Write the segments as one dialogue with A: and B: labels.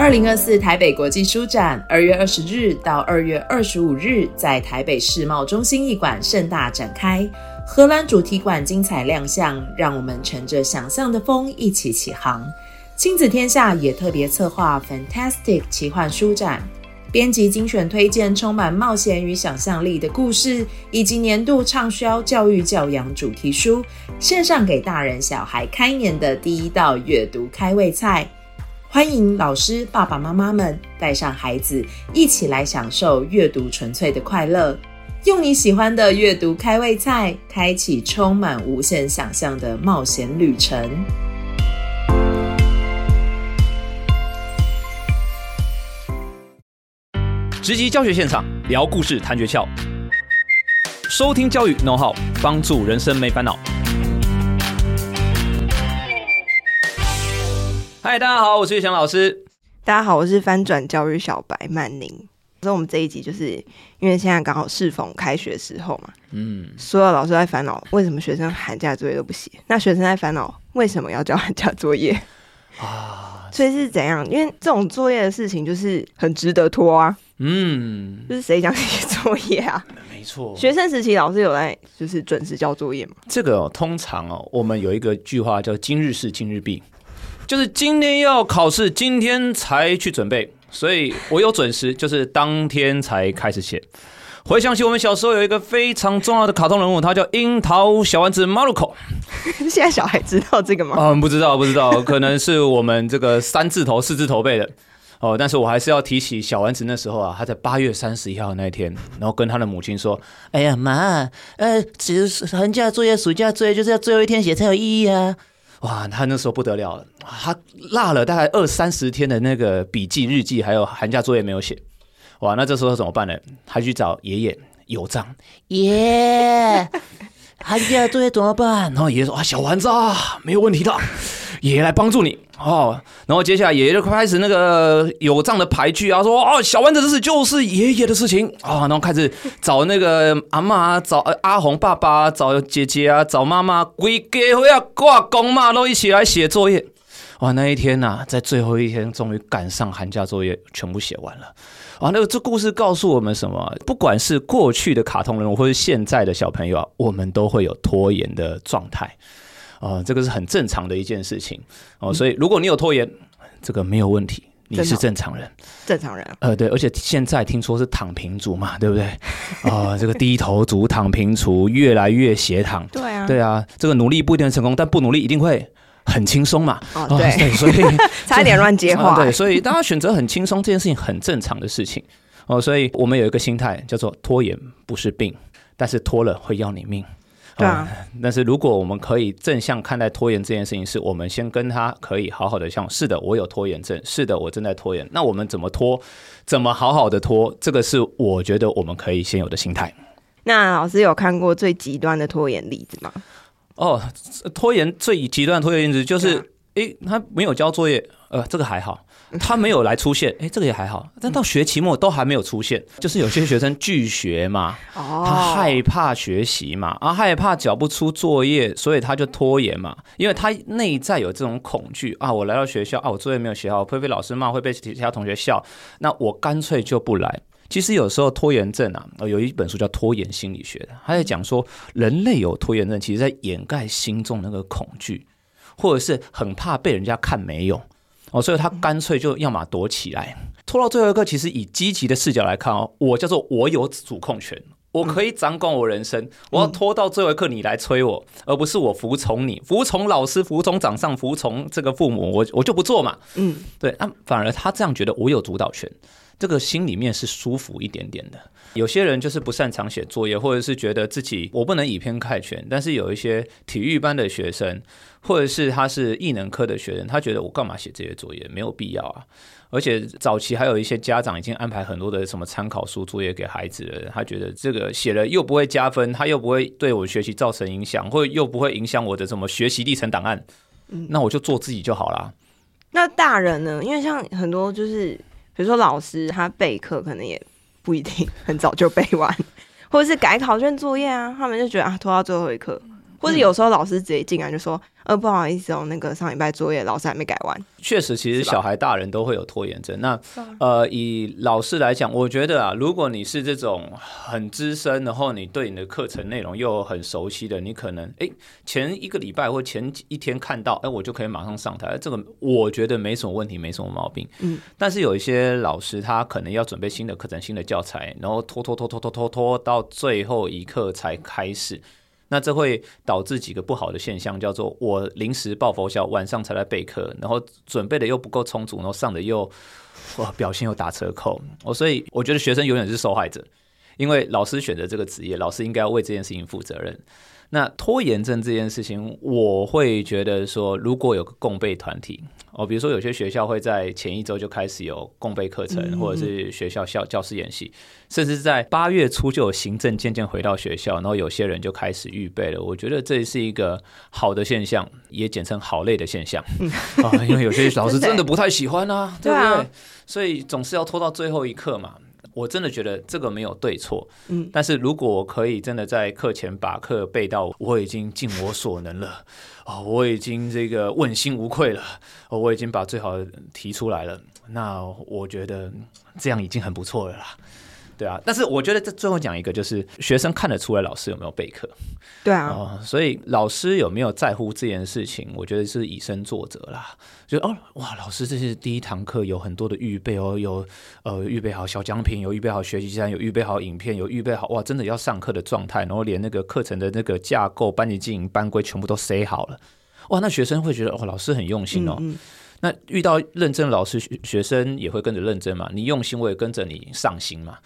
A: 二零二四台北国际书展，二月二十日到二月二十五日在台北世贸中心艺馆盛大展开。荷兰主题馆精彩亮相，让我们乘着想象的风一起起航。亲子天下也特别策划 Fantastic 奇幻书展，编辑精选推荐充满冒险与想象力的故事，以及年度畅销教育教养主题书，献上给大人小孩开年的第一道阅读开胃菜。欢迎老师、爸爸妈妈们带上孩子一起来享受阅读纯粹的快乐，用你喜欢的阅读开胃菜，开启充满无限想象的冒险旅程。
B: 直击教学现场，聊故事，谈诀窍，收听教育 Know How，帮助人生没烦恼。嗨，大家好，我是玉祥老师。
C: 大家好，我是翻转教育小白曼宁。所以，我们这一集就是因为现在刚好适逢开学时候嘛，嗯，所有老师在烦恼为什么学生寒假作业都不写，那学生在烦恼为什么要交寒假作业啊？所以是怎样？因为这种作业的事情就是很值得拖啊，嗯，就是谁想写作业啊？
B: 没错，
C: 学生时期老师有在就是准时交作业吗？
B: 这个、哦、通常哦，我们有一个句话叫“今日事今日毕”。就是今天要考试，今天才去准备，所以我有准时，就是当天才开始写。回想起我们小时候有一个非常重要的卡通人物，他叫樱桃小丸子马鲁口。
C: 现在小孩知道这个吗？
B: 嗯，不知道，不知道，可能是我们这个三字头、四字头辈的哦。但是我还是要提起小丸子那时候啊，他在八月三十一号那一天，然后跟他的母亲说：“哎呀妈，呃，其实寒假作业、暑假作业就是要最后一天写才有意义啊。”哇，他那时候不得了了，他落了大概二三十天的那个笔记、日记，还有寒假作业没有写。哇，那这时候怎么办呢？他去找爷爷有账，爷，寒假作业怎么办？然后爷爷说：“啊，小丸子啊，没有问题的。”爷爷来帮助你哦，然后接下来爷爷就开始那个有账的排序啊，说哦，小丸子这事就是爷爷的事情啊，然后开始找那个阿妈，找阿红爸爸，找姐姐啊，找妈妈，归家会要挂工嘛，都一起来写作业。哇，那一天呐、啊，在最后一天，终于赶上寒假作业全部写完了。啊，那个这故事告诉我们什么？不管是过去的卡通人物，或是现在的小朋友啊，我们都会有拖延的状态。啊，这个是很正常的一件事情哦，所以如果你有拖延，这个没有问题，你是正常人，
C: 正常人。
B: 呃，对，而且现在听说是躺平族嘛，对不对？呃，这个低头族、躺平族越来越斜躺，
C: 对啊，
B: 对啊，这个努力不一定成功，但不努力一定会很轻松嘛。
C: 哦，对，哦、对，
B: 所以
C: 差一点乱接话、呃。对，
B: 所以大家选择很轻松这件事情很正常的事情哦，所以我们有一个心态叫做拖延不是病，但是拖了会要你命。对啊、嗯，但是如果我们可以正向看待拖延这件事情，是我们先跟他可以好好的像，是的，我有拖延症，是的，我正在拖延。那我们怎么拖？怎么好好的拖？这个是我觉得我们可以先有的心态。
C: 那老师有看过最极端的拖延例子吗？
B: 哦，拖延最极端的拖延就是，诶，他没有交作业，呃，这个还好。他没有来出现，哎，这个也还好。但到学期末都还没有出现，就是有些学生拒学嘛，他害怕学习嘛，啊，害怕缴不出作业，所以他就拖延嘛，因为他内在有这种恐惧啊。我来到学校啊，我作业没有写好，会被老师骂，会被其他同学笑，那我干脆就不来。其实有时候拖延症啊，有一本书叫《拖延心理学》的，他在讲说，人类有拖延症，其实在掩盖心中那个恐惧，或者是很怕被人家看没有。哦，所以他干脆就要么躲起来，拖到最后一刻。其实以积极的视角来看哦，我叫做我有主控权，我可以掌管我人生。我要拖到最后一刻你来催我，而不是我服从你，服从老师，服从长上，服从这个父母，我我就不做嘛。嗯，对啊，反而他这样觉得我有主导权，这个心里面是舒服一点点的。有些人就是不擅长写作业，或者是觉得自己我不能以偏概全，但是有一些体育班的学生。或者是他是艺能科的学生，他觉得我干嘛写这些作业，没有必要啊。而且早期还有一些家长已经安排很多的什么参考书作业给孩子了，他觉得这个写了又不会加分，他又不会对我学习造成影响，或又不会影响我的什么学习历程档案，那我就做自己就好了。
C: 那大人呢？因为像很多就是，比如说老师他备课可能也不一定很早就备完，或者是改考卷作业啊，他们就觉得啊拖到最后一刻。或者有时候老师直接进来就说：“呃，不好意思哦，那个上礼拜作业老师还没改完。”
B: 确实，其实小孩、大人都会有拖延症。那呃，以老师来讲，我觉得啊，如果你是这种很资深，然后你对你的课程内容又很熟悉的，你可能哎前一个礼拜或前一天看到，哎，我就可以马上上台，这个我觉得没什么问题，没什么毛病。嗯。但是有一些老师，他可能要准备新的课程、新的教材，然后拖拖拖拖拖拖拖到最后一刻才开始。那这会导致几个不好的现象，叫做我临时抱佛脚，晚上才来备课，然后准备的又不够充足，然后上的又哇表现又打折扣，我，所以我觉得学生永远是受害者，因为老师选择这个职业，老师应该要为这件事情负责任。那拖延症这件事情，我会觉得说，如果有个共备团体。哦，比如说有些学校会在前一周就开始有共备课程，或者是学校校教师演习，甚至在八月初就有行政渐渐回到学校，然后有些人就开始预备了。我觉得这是一个好的现象，也简称好累的现象 啊，因为有些老师 真的不太喜欢啊，对不对？所以总是要拖到最后一刻嘛。我真的觉得这个没有对错，嗯，但是如果我可以真的在课前把课背到我已经尽我所能了，哦，我已经这个问心无愧了，哦，我已经把最好的提出来了，那我觉得这样已经很不错了啦。对啊，但是我觉得这最后讲一个，就是学生看得出来老师有没有备课。
C: 对啊、
B: 呃，所以老师有没有在乎这件事情，我觉得是以身作则啦。就哦，哇，老师这是第一堂课，有很多的预备哦，有呃预备好小奖品，有预备好学习单，有预备好影片，有预备好哇，真的要上课的状态，然后连那个课程的那个架构、班级经营、班规全部都塞好了。哇，那学生会觉得哦，老师很用心哦。嗯嗯那遇到认真的老师，学生也会跟着认真嘛。你用心，我也跟着你上心嘛。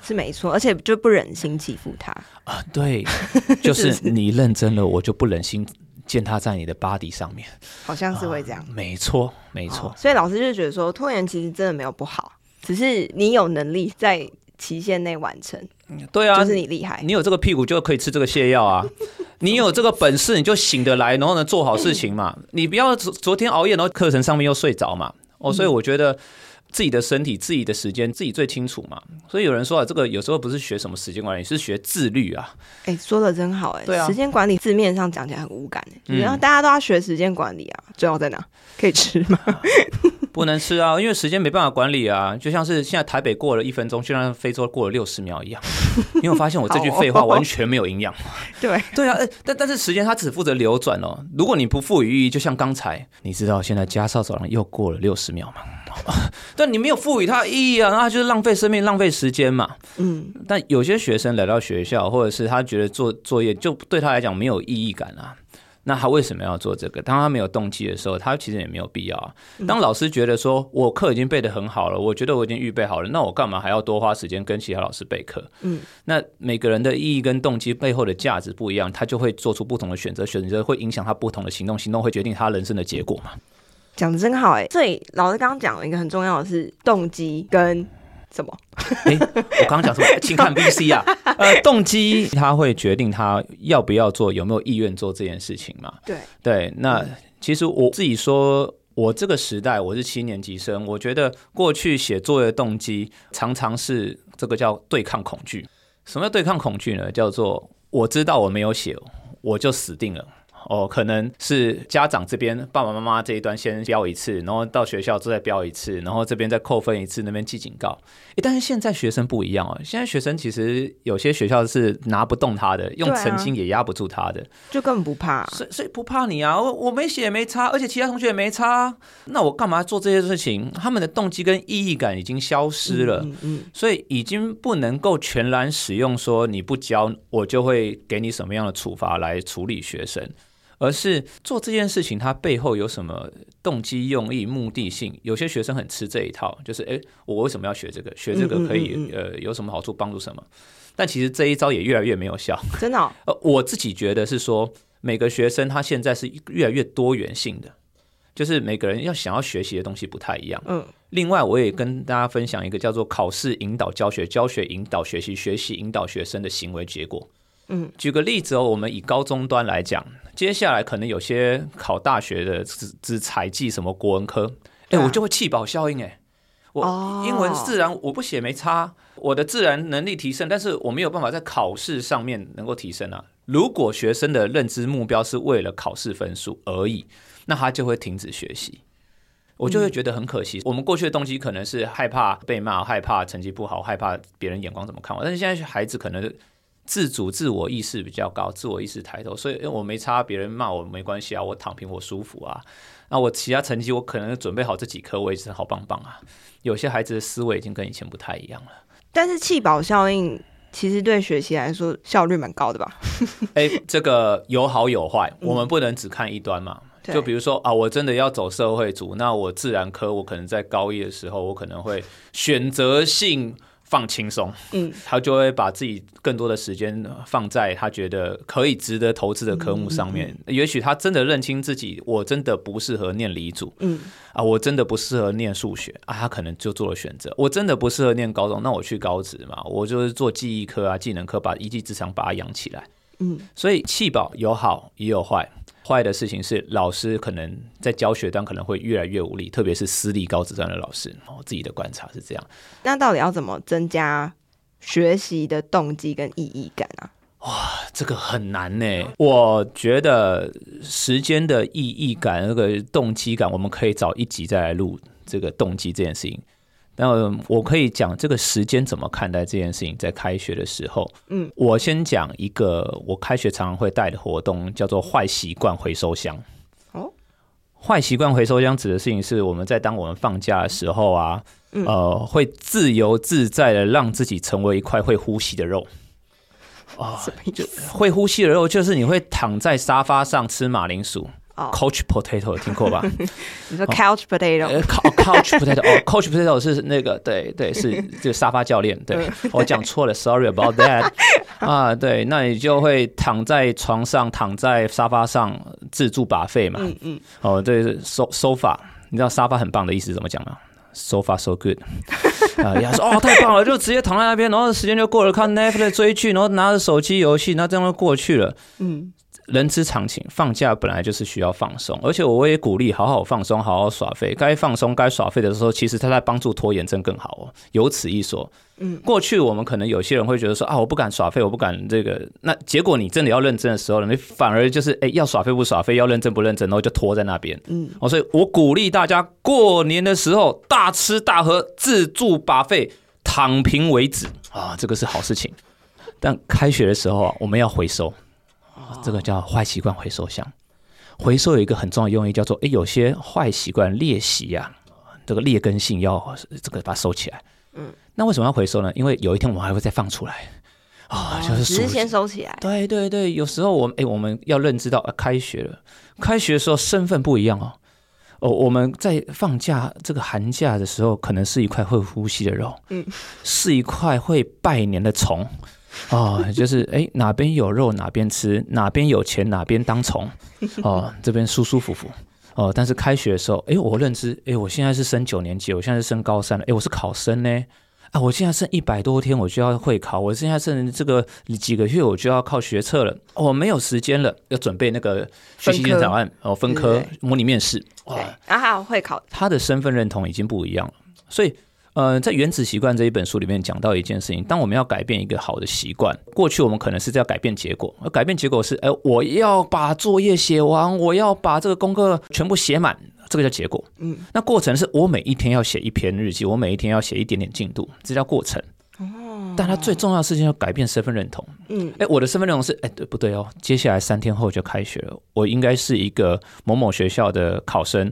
C: 是没错，而且就不忍心欺负他
B: 啊。对，就是你认真了，我就不忍心见他在你的 body 上面。
C: 好像是会这样。
B: 啊、没错，没错、哦。
C: 所以老师就觉得说，拖延其实真的没有不好，只是你有能力在期限内完成。
B: 对啊，
C: 就是你厉害，
B: 你有这个屁股就可以吃这个泻药啊。你有这个本事，你就醒得来，然后呢做好事情嘛。你不要昨昨天熬夜，然后课程上面又睡着嘛。哦，所以我觉得自己的身体、自己的时间，自己最清楚嘛。所以有人说啊，这个有时候不是学什么时间管理，是学自律啊。
C: 哎、欸，说的真好哎、欸。
B: 对啊，
C: 时间管理字面上讲起来很无感哎、欸，然后大家都要学时间管理啊，最好在哪？可以吃吗？
B: 不能吃啊，因为时间没办法管理啊，就像是现在台北过了一分钟，就像非洲过了六十秒一样。因为我发现我这句废话完全没有营养。
C: 对
B: 对啊，但但是时间它只负责流转哦。如果你不赋予意义，就像刚才，你知道现在加少早上又过了六十秒吗？但你没有赋予它意义啊，那就是浪费生命、浪费时间嘛。嗯。但有些学生来到学校，或者是他觉得做作业就对他来讲没有意义感啊。那他为什么要做这个？当他没有动机的时候，他其实也没有必要啊。当老师觉得说，我课已经背得很好了，我觉得我已经预备好了，那我干嘛还要多花时间跟其他老师备课？嗯，那每个人的意义跟动机背后的价值不一样，他就会做出不同的选择，选择会影响他不同的行动，行动会决定他人生的结果嘛。
C: 讲的真好哎，所以老师刚刚讲了一个很重要的是动机跟。什么？
B: 哎、欸，我刚刚讲什么？请看 B C 啊。呃，动机他会决定他要不要做，有没有意愿做这件事情嘛？
C: 对
B: 对。那其实我自己说，我这个时代我是七年级生，我觉得过去写作业的动机常常是这个叫对抗恐惧。什么叫对抗恐惧呢？叫做我知道我没有写，我就死定了。哦，可能是家长这边爸爸妈妈这一端先标一次，然后到学校再标一次，然后这边再扣分一次，那边记警告。诶，但是现在学生不一样哦，现在学生其实有些学校是拿不动他的，用成绩也压不住他的，
C: 就根本不怕，
B: 所以所以不怕你啊，我我没写也没差，而且其他同学也没差，那我干嘛做这些事情？他们的动机跟意义感已经消失了，嗯，嗯，嗯，所以已经不能够全然使用说你不教，我就会给你什么样的处罚来处理学生。而是做这件事情，它背后有什么动机、用意、目的性？有些学生很吃这一套，就是诶，我为什么要学这个？学这个可以嗯嗯嗯呃有什么好处？帮助什么？但其实这一招也越来越没有效。
C: 真的、哦？
B: 呃，我自己觉得是说，每个学生他现在是越来越多元性的，就是每个人要想要学习的东西不太一样。嗯。另外，我也跟大家分享一个叫做考试引导教学、教学引导学习、学习引导学生的行为结果。嗯，举个例子哦，我们以高中端来讲，接下来可能有些考大学的只只采记什么国文科，哎、我就会气保效应哎，我英文自然我不写没差，我的自然能力提升，但是我没有办法在考试上面能够提升啊。如果学生的认知目标是为了考试分数而已，那他就会停止学习。我就会觉得很可惜。我们过去的动机可能是害怕被骂，害怕成绩不好，害怕别人眼光怎么看我。但是现在孩子可能自主、自我意识比较高，自我意识抬头，所以因为我没差，别人骂我没关系啊，我躺平我舒服啊。那我其他成绩我可能准备好这几科，我也是好棒棒啊。有些孩子的思维已经跟以前不太一样了。
C: 但是气保效应其实对学习来说效率蛮高的吧？
B: 哎，这个有好有坏，我们不能只看一端嘛。嗯、就比如说啊，我真的要走社会组，那我自然科我可能在高一的时候，我可能会选择性。放轻松，嗯，他就会把自己更多的时间放在他觉得可以值得投资的科目上面。嗯嗯嗯、也许他真的认清自己，我真的不适合念理组，嗯，啊，我真的不适合念数学啊，他可能就做了选择。我真的不适合念高中，那我去高职嘛，我就是做记忆科啊、技能科，把一技之长把它养起来，嗯。所以弃保有好也有坏。坏的事情是，老师可能在教学端可能会越来越无力，特别是私立高职端的老师。我自己的观察是这样。
C: 那到底要怎么增加学习的动机跟意义感啊？
B: 哇，这个很难呢。我觉得时间的意义感、那个动机感，我们可以找一集再来录这个动机这件事情。那我可以讲这个时间怎么看待这件事情，在开学的时候，嗯，我先讲一个我开学常常会带的活动，叫做坏习惯回收箱。哦，坏习惯回收箱指的事情是我们在当我们放假的时候啊，呃，会自由自在的让自己成为一块会呼吸的肉。啊，就会呼吸的肉，就是你会躺在沙发上吃马铃薯。Couch potato 听过吧？
C: 你说 couch
B: potato？Couch potato 哦，Couch potato 是那个对对是 这个沙发教练。对，我讲错了，Sorry about that。啊，对，那你就会躺在床上，躺在沙发上自助 buffet 嘛。嗯嗯。哦，对，sofa，你知道沙发很棒的意思怎么讲吗？Sofa so good。啊，人家说哦，太棒了，就直接躺在那边，然后时间就过了，看 Netflix 追剧，然后拿着手机游戏，那这样就过去了。嗯。人之常情，放假本来就是需要放松，而且我也鼓励好好放松，好好耍废。该放松、该耍废的时候，其实他在帮助拖延症更好哦。有此一说。嗯，过去我们可能有些人会觉得说啊，我不敢耍废，我不敢这个。那结果你真的要认真的时候，你反而就是哎，要耍废不耍废，要认真不认真，然后就拖在那边。嗯，哦，所以我鼓励大家过年的时候大吃大喝，自助 buffet，躺平为止啊，这个是好事情。但开学的时候啊，我们要回收。这个叫坏习惯回收箱，回收有一个很重要的用意，叫做诶，有些坏习惯劣习呀，这个劣根性要这个把它收起来。嗯，那为什么要回收呢？因为有一天我们还会再放出来啊，就是
C: 只是先收起来。
B: 对对对，有时候我们诶，我们要认知到，呃，开学了，开学的时候身份不一样哦。哦，我们在放假这个寒假的时候，可能是一块会呼吸的肉，嗯，是一块会拜年的虫。哦，就是哎，哪边有肉哪边吃，哪边有钱哪边当虫，哦，这边舒舒服服。哦，但是开学的时候，哎，我认知，哎，我现在是升九年级，我现在是升高三了，哎，我是考生呢，啊，我现在剩一百多天我就要会考，我现在剩这个几个月我就要靠学测了，我没有时间了，要准备那个学习进展案哦，分科模拟面试，
C: 哇，然后会考，
B: 他的身份认同已经不一样了，所以。呃，在《原子习惯》这一本书里面讲到一件事情，当我们要改变一个好的习惯，过去我们可能是在要改变结果，而改变结果是，哎，我要把作业写完，我要把这个功课全部写满，这个叫结果。嗯，那过程是我每一天要写一篇日记，我每一天要写一点点进度，这叫过程。哦，但它最重要的事情要改变身份认同。嗯，哎，我的身份认同是，哎，对不对哦？接下来三天后就开学了，我应该是一个某某学校的考生。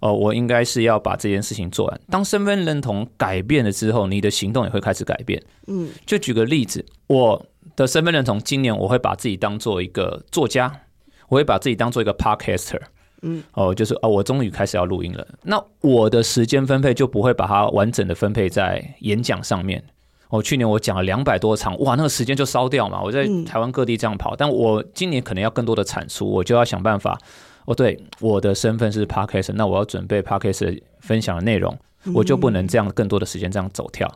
B: 哦，我应该是要把这件事情做完。当身份认同改变了之后，你的行动也会开始改变。嗯，就举个例子，我的身份认同，今年我会把自己当做一个作家，我会把自己当做一个 podcaster。嗯，哦，就是哦，我终于开始要录音了。那我的时间分配就不会把它完整的分配在演讲上面。哦，去年我讲了两百多场，哇，那个时间就烧掉嘛。我在台湾各地这样跑，但我今年可能要更多的产出，我就要想办法。哦，对，我的身份是 Podcast，那我要准备 Podcast 分享的内容，我就不能这样更多的时间这样走跳。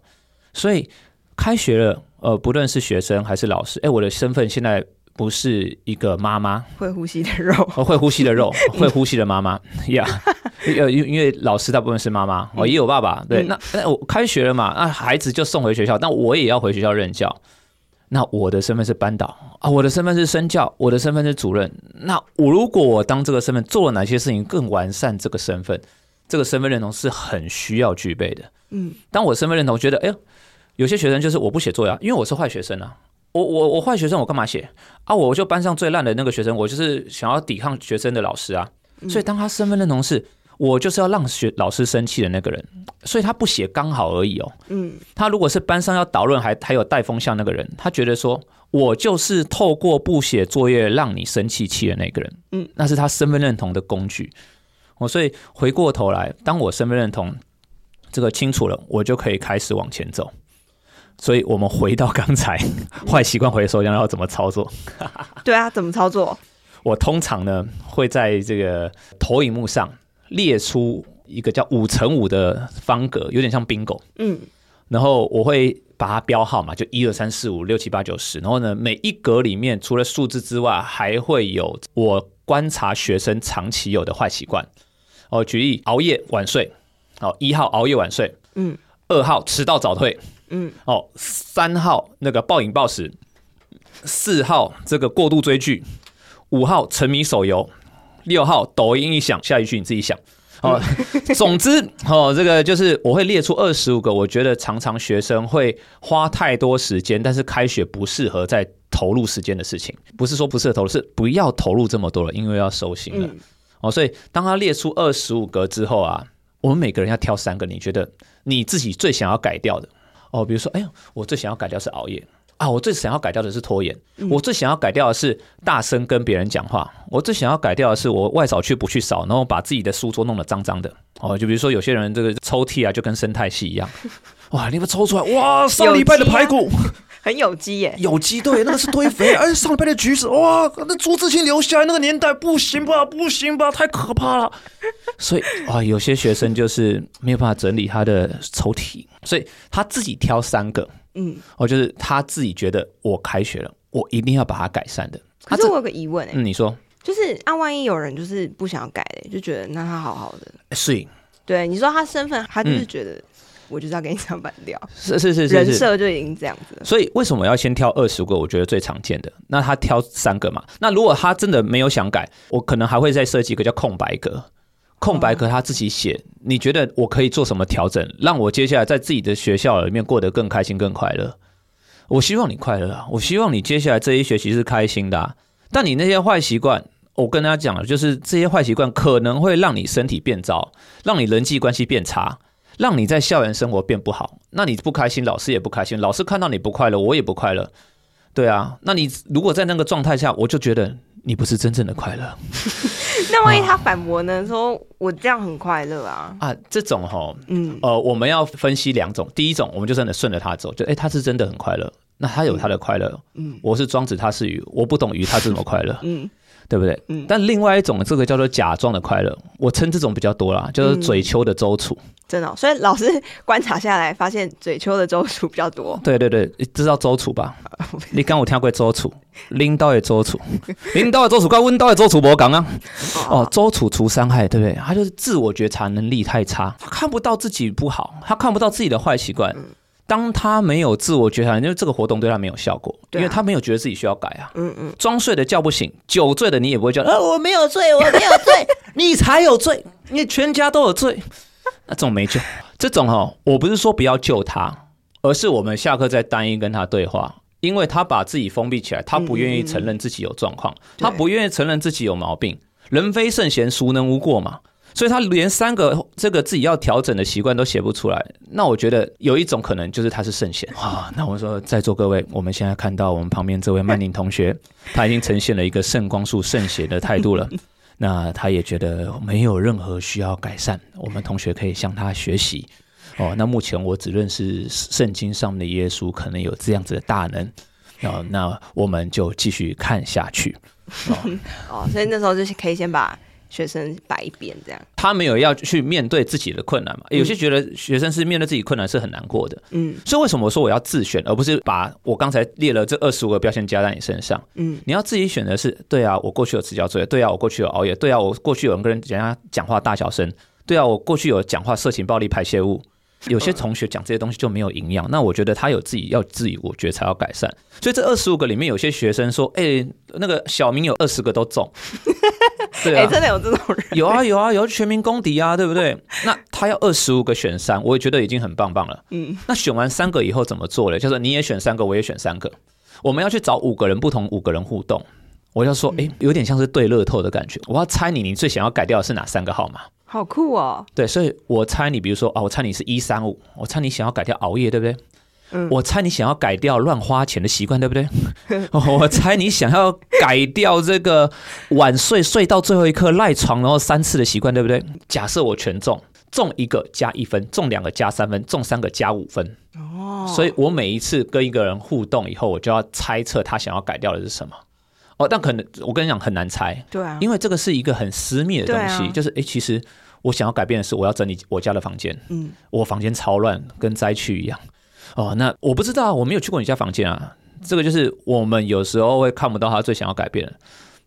B: 所以开学了，呃，不论是学生还是老师，哎，我的身份现在不是一个妈妈，
C: 会呼吸的肉，
B: 哦，会呼吸的肉，会呼吸的妈妈呀。呃，因因为老师大部分是妈妈，哦，也有爸爸。对，那那我开学了嘛，那孩子就送回学校，但我也要回学校任教。那我的身份是班导啊，我的身份是生教，我的身份是主任。那我如果我当这个身份做了哪些事情，更完善这个身份，这个身份认同是很需要具备的。嗯，当我身份认同觉得，哎呦，有些学生就是我不写作业，因为我是坏学生啊。我我我坏学生，我干嘛写啊？我就班上最烂的那个学生，我就是想要抵抗学生的老师啊。所以当他身份认同是。我就是要让学老师生气的那个人，所以他不写刚好而已哦。嗯，他如果是班上要讨论还还有带风向那个人，他觉得说我就是透过不写作业让你生气气的那个人。嗯，那是他身份认同的工具。我所以回过头来，当我身份认同这个清楚了，我就可以开始往前走。所以我们回到刚才坏习惯回收，然后要怎么操作？
C: 对啊，怎么操作？
B: 我通常呢会在这个投影幕上。列出一个叫五乘五的方格，有点像 bingo。嗯，然后我会把它标号嘛，就一二三四五六七八九十。然后呢，每一格里面除了数字之外，还会有我观察学生长期有的坏习惯。哦，举例熬夜晚睡。哦，一号熬夜晚睡。嗯。二号迟到早退。嗯。哦，三号那个暴饮暴食。四号这个过度追剧。五号沉迷手游。六号抖音一响，下一句你自己想。哦，总之，哦，这个就是我会列出二十五个，我觉得常常学生会花太多时间，但是开学不适合再投入时间的事情。不是说不适合投入，是不要投入这么多了，因为要收心了。哦，所以当他列出二十五个之后啊，我们每个人要挑三个，你觉得你自己最想要改掉的？哦，比如说，哎呀，我最想要改掉是熬夜。啊，我最想要改掉的是拖延，我最想要改掉的是大声跟别人讲话，我最想要改掉的是我外扫去不去扫，然后把自己的书桌弄得脏脏的。哦，就比如说有些人这个抽屉啊，就跟生态系一样，哇，你们抽出来，哇，上礼拜的排骨
C: 很有机耶，
B: 有机对，那个是堆肥。哎，上礼拜的橘子，哇，那朱自清留下来那个年代不行吧，不行吧，太可怕了。所以啊，有些学生就是没有办法整理他的抽屉，所以他自己挑三个。嗯，哦，就是他自己觉得我开学了，我一定要把它改善的。
C: 可是我有个疑问哎、欸，
B: 嗯，你说，
C: 就是啊，万一有人就是不想要改的，就觉得那他好好的，
B: 适应
C: 对你说他身份，他就是觉得我就是要给你唱反调，
B: 是是是是，
C: 人设就已经这样子了。
B: 所以为什么要先挑二十个？我觉得最常见的，那他挑三个嘛。那如果他真的没有想改，我可能还会再设计一个叫空白格。空白格他自己写，你觉得我可以做什么调整，让我接下来在自己的学校里面过得更开心、更快乐？我希望你快乐啊！我希望你接下来这一学期是开心的啊。但你那些坏习惯，我跟大家讲了，就是这些坏习惯可能会让你身体变糟，让你人际关系变差，让你在校园生活变不好。那你不开心，老师也不开心，老师看到你不快乐，我也不快乐。对啊，那你如果在那个状态下，我就觉得你不是真正的快乐。
C: 那万一他反驳呢？说我这样很快乐啊！
B: 啊，这种哈，嗯，呃，我们要分析两种。第一种，我们就真的顺着他走，就哎，他是真的很快乐，那他有他的快乐。嗯，我是庄子，他是鱼，我不懂鱼，他是怎么快乐？嗯，对不对？嗯。但另外一种，这个叫做假装的快乐，我称这种比较多啦，就是嘴秋的周处。
C: 真的，所以老师观察下来，发现嘴秋的周楚比较多。
B: 对对对，你知道周楚吧？你刚我听过周楚，拎刀的周楚，拎刀的周楚，跟温刀的周楚我讲啊。哦，周楚除伤害，对不对？他就是自我觉察能力太差，他看不到自己不好，他看不到自己的坏习惯。当他没有自我觉察，因为这个活动对他没有效果，因为他没有觉得自己需要改啊。嗯嗯。装睡的叫不醒，酒醉的你也不会叫。呃，我没有醉，我没有醉，你才有罪，你全家都有罪。那这种没救，这种哈，我不是说不要救他，而是我们下课再单一跟他对话，因为他把自己封闭起来，他不愿意承认自己有状况，嗯、他不愿意承认自己有毛病。人非圣贤，孰能无过嘛？所以他连三个这个自己要调整的习惯都写不出来。那我觉得有一种可能就是他是圣贤啊。那我说，在座各位，我们现在看到我们旁边这位曼宁同学，他已经呈现了一个圣光术圣贤的态度了。那他也觉得没有任何需要改善，我们同学可以向他学习。哦，那目前我只认识圣经上面的耶稣，可能有这样子的大能。哦，那我们就继续看下去。哦，
C: 哦，所以那时候就是可以先把。学生摆一边这样，
B: 他没有要去面对自己的困难嘛？有些觉得学生是面对自己困难是很难过的，嗯，所以为什么我说我要自选，而不是把我刚才列了这二十五个标签加在你身上？嗯，你要自己选的是，对啊，我过去有迟交作业，对啊，我过去有熬夜，对啊，我过去有人跟人家讲话大小声，对啊，我过去有讲话色情暴力排泄物，有些同学讲这些东西就没有营养。那我觉得他有自己要自己，我觉得才要改善。所以这二十五个里面，有些学生说：“哎、欸，那个小明有二十个都中。”对啊，
C: 真的有这种人？
B: 有啊有啊有全民公敌啊，对不对？那他要二十五个选三，我也觉得已经很棒棒了。嗯，那选完三个以后怎么做呢？就是你也选三个，我也选三个，我们要去找五个人不同五个人互动。我就说，哎、欸，有点像是对乐透的感觉。我要猜你，你最想要改掉的是哪三个号码？
C: 好酷哦！
B: 对，所以我猜你，比如说啊，我猜你是一三五，我猜你想要改掉熬夜，对不对？嗯。我猜你想要改掉乱花钱的习惯，对不对？我猜你想要改掉这个晚睡睡到最后一刻赖床然后三次的习惯，对不对？假设我全中，中一个加一分，中两个加三分，中三个加五分。哦。所以我每一次跟一个人互动以后，我就要猜测他想要改掉的是什么。哦，但可能我跟你讲很难猜，
C: 对啊，
B: 因为这个是一个很私密的东西，
C: 啊、
B: 就是哎，其实我想要改变的是，我要整理我家的房间，嗯，我房间超乱，跟灾区一样。哦，那我不知道，我没有去过你家房间啊，这个就是我们有时候会看不到他最想要改变的。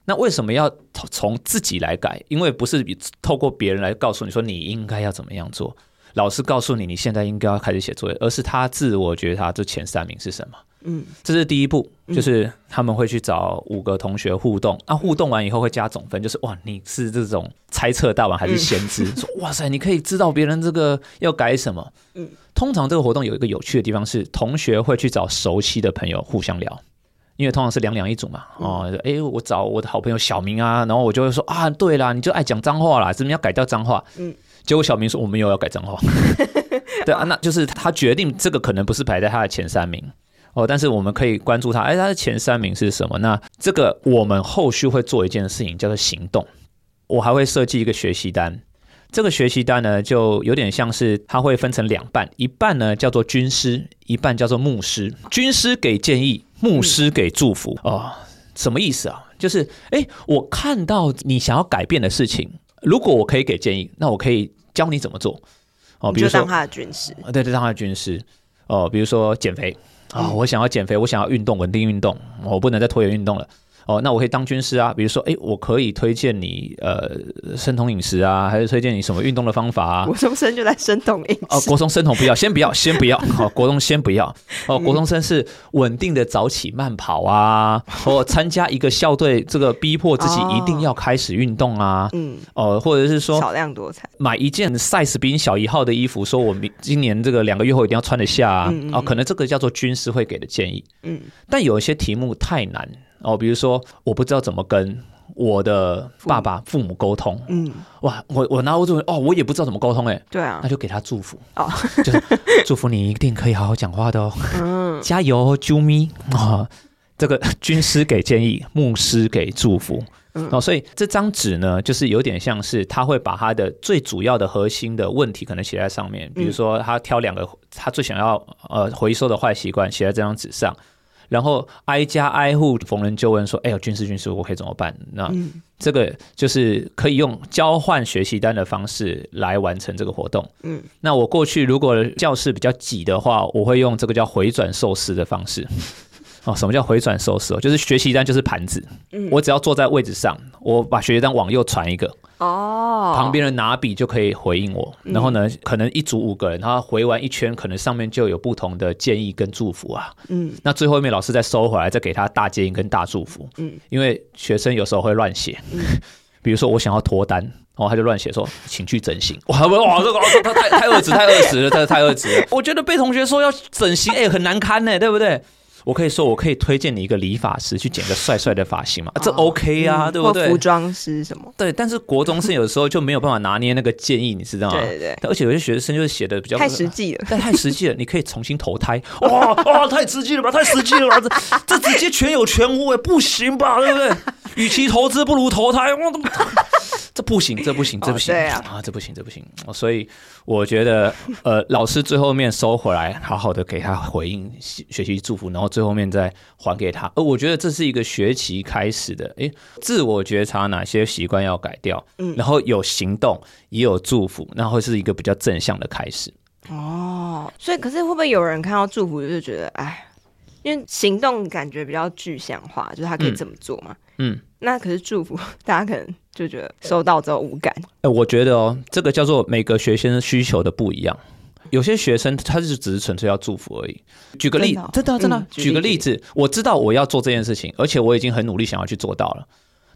B: 那为什么要从自己来改？因为不是透过别人来告诉你说你应该要怎么样做，老师告诉你你现在应该要开始写作业，而是他自我觉察这前三名是什么？嗯，这是第一步，就是他们会去找五个同学互动，啊，互动完以后会加总分，就是哇，你是这种猜测大王还是先知？说哇塞，你可以知道别人这个要改什么。嗯，通常这个活动有一个有趣的地方是，同学会去找熟悉的朋友互相聊，因为通常是两两一组嘛。哦，哎，我找我的好朋友小明啊，然后我就会说啊，对啦，你就爱讲脏话啦，怎么要改掉脏话？嗯，结果小明说我们又要改账号。对啊，那就是他决定这个可能不是排在他的前三名。哦，但是我们可以关注他，哎，他的前三名是什么？那这个我们后续会做一件事情，叫做行动。我还会设计一个学习单，这个学习单呢，就有点像是它会分成两半，一半呢叫做军师，一半叫做牧师。军师给建议，牧师给祝福。哦，什么意思啊？就是，哎，我看到你想要改变的事情，如果我可以给建议，那我可以教你怎么做。哦，比如说
C: 当他的军师，
B: 对对，当他的军师。哦，比如说减肥。啊、哦，我想要减肥，我想要运动，稳定运动，我不能再拖延运动了。哦，那我可以当军师啊，比如说，哎，我可以推荐你呃生酮饮食啊，还是推荐你什么运动的方法啊？
C: 国中生就来生酮饮食
B: 哦，国中生酮不要，先不要，先不要，好、哦，国中先不要。哦，国中生是稳定的早起慢跑啊，或参加一个校队，这个逼迫自己一定要开始运动啊。嗯，哦，或者是说
C: 少量多餐，
B: 买一件 size 比你小一号的衣服，说我明今年这个两个月后一定要穿得下啊。嗯嗯哦，可能这个叫做军师会给的建议。嗯，但有一些题目太难。哦，比如说，我不知道怎么跟我的爸爸、父母沟通。嗯，哇，我我拿我这哦，我也不知道怎么沟通哎。
C: 对啊，
B: 那就给他祝福哦，就是祝福你一定可以好好讲话的哦。嗯，加油，啾咪啊！这个军师给建议，牧师给祝福。嗯，哦，所以这张纸呢，就是有点像是他会把他的最主要的核心的问题可能写在上面，比如说他挑两个他最想要呃回收的坏习惯写在这张纸上。然后挨家挨户逢人就问说：“哎呦，军事军事，我可以怎么办？”那这个就是可以用交换学习单的方式来完成这个活动。嗯，那我过去如果教室比较挤的话，我会用这个叫回转寿司的方式。哦，什么叫回转寿司？哦，就是学习单就是盘子，我只要坐在位置上，我把学习单往右传一个。哦，旁边人拿笔就可以回应我，然后呢，可能一组五个人，他回完一圈，可能上面就有不同的建议跟祝福啊。嗯，那最后面老师再收回来，再给他大建议跟大祝福。嗯，因为学生有时候会乱写，比如说我想要脱单，然后他就乱写说，请去整形。哇哇，这个他太太恶质，太恶质了，太太恶质了。我觉得被同学说要整形，哎，很难堪呢，对不对？我可以说，我可以推荐你一个理发师去剪个帅帅的发型嘛？这 OK 啊，对不对？
C: 服装师什么？
B: 对，但是国中生 有时候就没有办法拿捏那个建议，你知道吗？
C: 对对对。
B: 而且有些学生就是写的比较
C: 太实际了，
B: 但太实际了，你可以重新投胎。哇哇，太实际了吧？太实际了吧？这这直接全有全无哎，不行吧？对不对？与其投资，不如投胎。哇，这不行，这不行，这不行啊！这不行，这不行。所以我觉得，呃，老师最后面收回来，好好的给他回应，学习祝福，然后最后面再还给他。而我觉得这是一个学期开始的，诶，自我觉察哪些习惯要改掉，嗯，然后有行动，也有祝福，然后是一个比较正向的开始。
C: 哦，所以可是会不会有人看到祝福就觉得，哎？因为行动感觉比较具象化，就是他可以这么做嘛。嗯，嗯，那可是祝福，大家可能就觉得收到之后无感。哎、欸，我觉得哦，这个叫做每个学生需求的不一样。
B: 有些学生他是只是纯粹要祝福而已。举个例，真的、哦、真的、啊真的啊嗯、举个例子，我知道我要做这件事情，而且我已经很努力想要去做到了。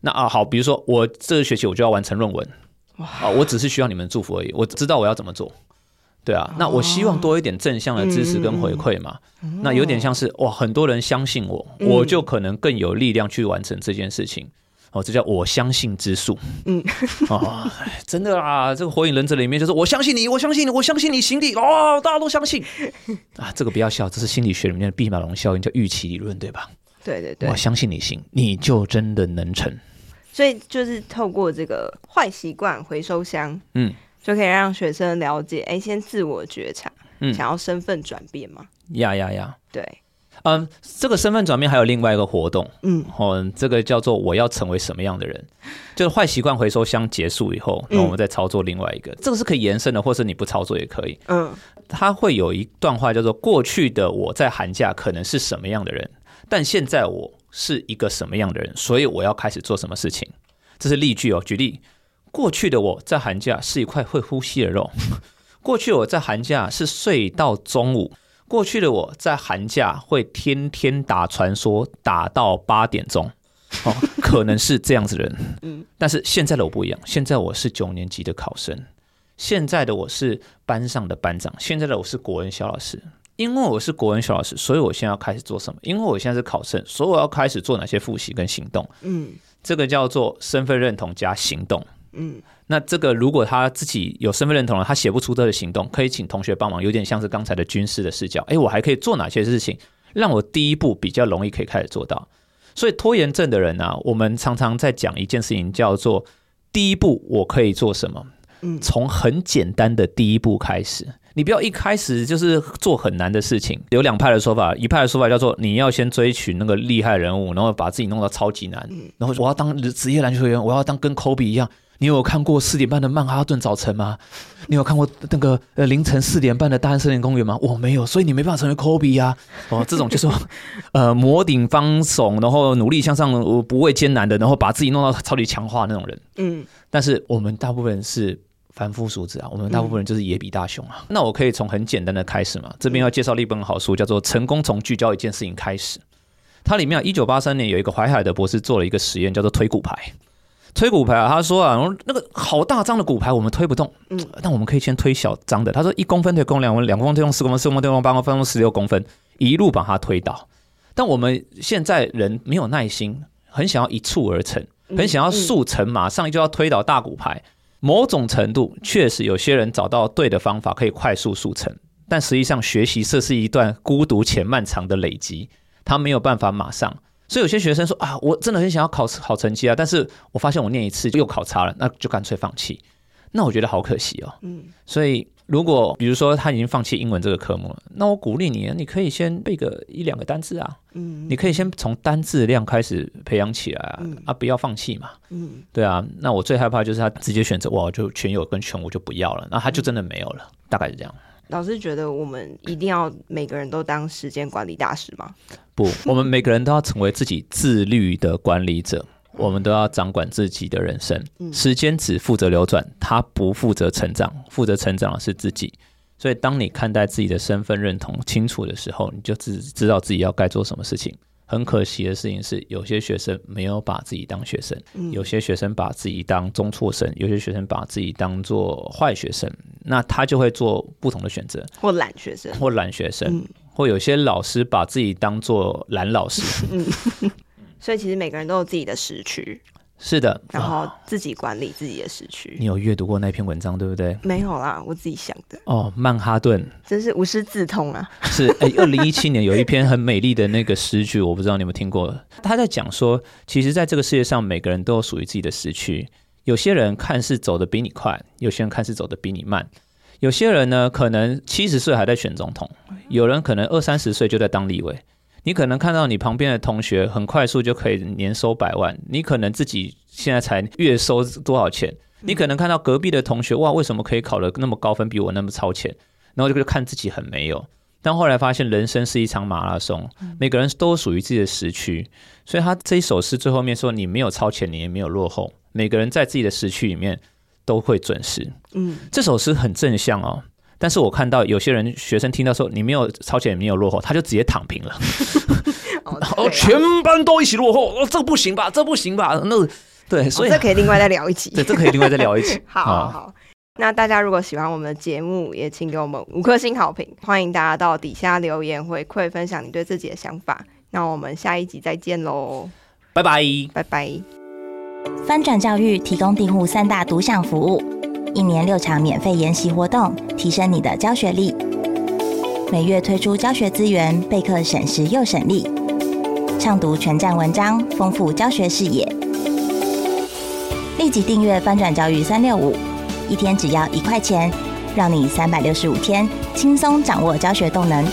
B: 那啊好，比如说我这个学期我就要完成论文，哇啊，我只是需要你们祝福而已。我知道我要怎么做，对啊。那我希望多一点正向的支持跟回馈嘛。那有点像是哇，很多人相信我，嗯、我就可能更有力量去完成这件事情。哦，这叫我相信之术。嗯，哦，真的啊，这个火影忍者里面就是我相信你，我相信你，我相信你行的哦，大家都相信啊。这个不要笑，这是心理学里面的毕马龙效应，叫预期理论，对吧？对对对，我相信你行，你就真的能成。
C: 所以就是透过这个坏习惯回收箱，嗯，就可以让学生了解，哎，先自我觉察，嗯，想要身份转变嘛？
B: 呀呀呀，
C: 对。
B: 嗯，这个身份转变还有另外一个活动，嗯，哦，这个叫做我要成为什么样的人，就是坏习惯回收箱结束以后，那我们再操作另外一个，嗯、这个是可以延伸的，或是你不操作也可以，嗯，它会有一段话叫做过去的我在寒假可能是什么样的人，但现在我是一个什么样的人，所以我要开始做什么事情，这是例句哦。举例，过去的我在寒假是一块会呼吸的肉，过去我在寒假是睡到中午。过去的我在寒假会天天打传说，打到八点钟，哦，可能是这样子的人，嗯，但是现在的我不一样，现在我是九年级的考生，现在的我是班上的班长，现在的我是国文小老师，因为我是国文小老师，所以我现在要开始做什么？因为我现在是考生，所以我要开始做哪些复习跟行动？嗯，这个叫做身份认同加行动，嗯。那这个如果他自己有身份认同了，他写不出这个行动，可以请同学帮忙，有点像是刚才的军事的视角。哎，我还可以做哪些事情，让我第一步比较容易可以开始做到？所以拖延症的人呢、啊，我们常常在讲一件事情，叫做第一步我可以做什么？嗯，从很简单的第一步开始，你不要一开始就是做很难的事情。有两派的说法，一派的说法叫做你要先追寻那个厉害人物，然后把自己弄到超级难，然后我要当职业篮球员，我要当跟科比一样。你有看过四点半的曼哈顿早晨吗？你有看过那个呃凌晨四点半的大安森林公园吗？我没有，所以你没办法成为科比呀。哦，这种就是说，呃，摩顶方耸，然后努力向上，不畏艰难的，然后把自己弄到超级强化那种人。嗯。但是我们大部分人是凡夫俗子啊，我们大部分人就是野比大雄啊。嗯、那我可以从很简单的开始嘛。这边要介绍一本好书，叫做《成功从聚焦一件事情开始》。它里面啊，一九八三年有一个淮海的博士做了一个实验，叫做推骨牌。推骨牌啊，他说啊，那个好大张的骨牌我们推不动，嗯，但我们可以先推小张的。他说一公分推公两公分，两公分推动四公分，四公分推动八公分，十六公分，一路把它推倒。但我们现在人没有耐心，很想要一蹴而成，很想要速成，马上就要推倒大骨牌。某种程度确实有些人找到对的方法可以快速速成，但实际上学习这是一段孤独且漫长的累积，他没有办法马上。所以有些学生说啊，我真的很想要考好成绩啊，但是我发现我念一次又考差了，那就干脆放弃。那我觉得好可惜哦。嗯。所以如果比如说他已经放弃英文这个科目了，那我鼓励你，你可以先背个一两个单字啊。嗯。你可以先从单字量开始培养起来啊，嗯、啊，不要放弃嘛。嗯。对啊，那我最害怕就是他直接选择哇，就全有跟全无就不要了，那他就真的没有了，嗯、大概是这样。
C: 老师觉得我们一定要每个人都当时间管理大师吗？
B: 不，我们每个人都要成为自己自律的管理者，我们都要掌管自己的人生。时间只负责流转，它不负责成长，负责成长的是自己。所以，当你看待自己的身份认同清楚的时候，你就知知道自己要该做什么事情。很可惜的事情是，有些学生没有把自己当学生，有些学生把自己当中辍生，有些学生把自己当做坏学生，那他就会做不同的选择，
C: 或懒学生，
B: 或懒学生，嗯、或有些老师把自己当做懒老师。
C: 嗯、所以，其实每个人都有自己的时区。
B: 是的，
C: 然后自己管理自己的时区。
B: 你有阅读过那篇文章，对不对？
C: 没有啦，我自己想的。
B: 哦，曼哈顿
C: 真是无师自通啊！
B: 是，哎，二零一七年有一篇很美丽的那个诗句，我不知道你有没有听过。他在讲说，其实在这个世界上，每个人都有属于自己的时区。有些人看似走得比你快，有些人看似走得比你慢。有些人呢，可能七十岁还在选总统，有人可能二三十岁就在当立委。你可能看到你旁边的同学很快速就可以年收百万，你可能自己现在才月收多少钱？你可能看到隔壁的同学哇，为什么可以考得那么高分，比我那么超前？然后就看自己很没有。但后来发现人生是一场马拉松，每个人都属于自己的时区。所以他这一首诗最后面说：你没有超前，你也没有落后，每个人在自己的时区里面都会准时。嗯，这首诗很正向哦。但是我看到有些人学生听到说你没有超前，没有落后，他就直接躺平了。哦，全班都一起落后，哦，这不行吧？这不行吧？那对，所以、
C: 哦、这可以另外再聊一集。
B: 对，这可以另外再聊一集。
C: 好好，好，那大家如果喜欢我们的节目，也请给我们五颗星好评。欢迎大家到底下留言回馈，分享你对自己的想法。那我们下一集再见喽，
B: 拜拜，
C: 拜拜。
D: 翻转教育提供订户三大独享服务，一年六场免费研习活动，提升你的教学力。每月推出教学资源，备课省时又省力，畅读全站文章，丰富教学视野。立即订阅翻转教育三六五，一天只要一块钱，让你三百六十五天轻松掌握教学动能。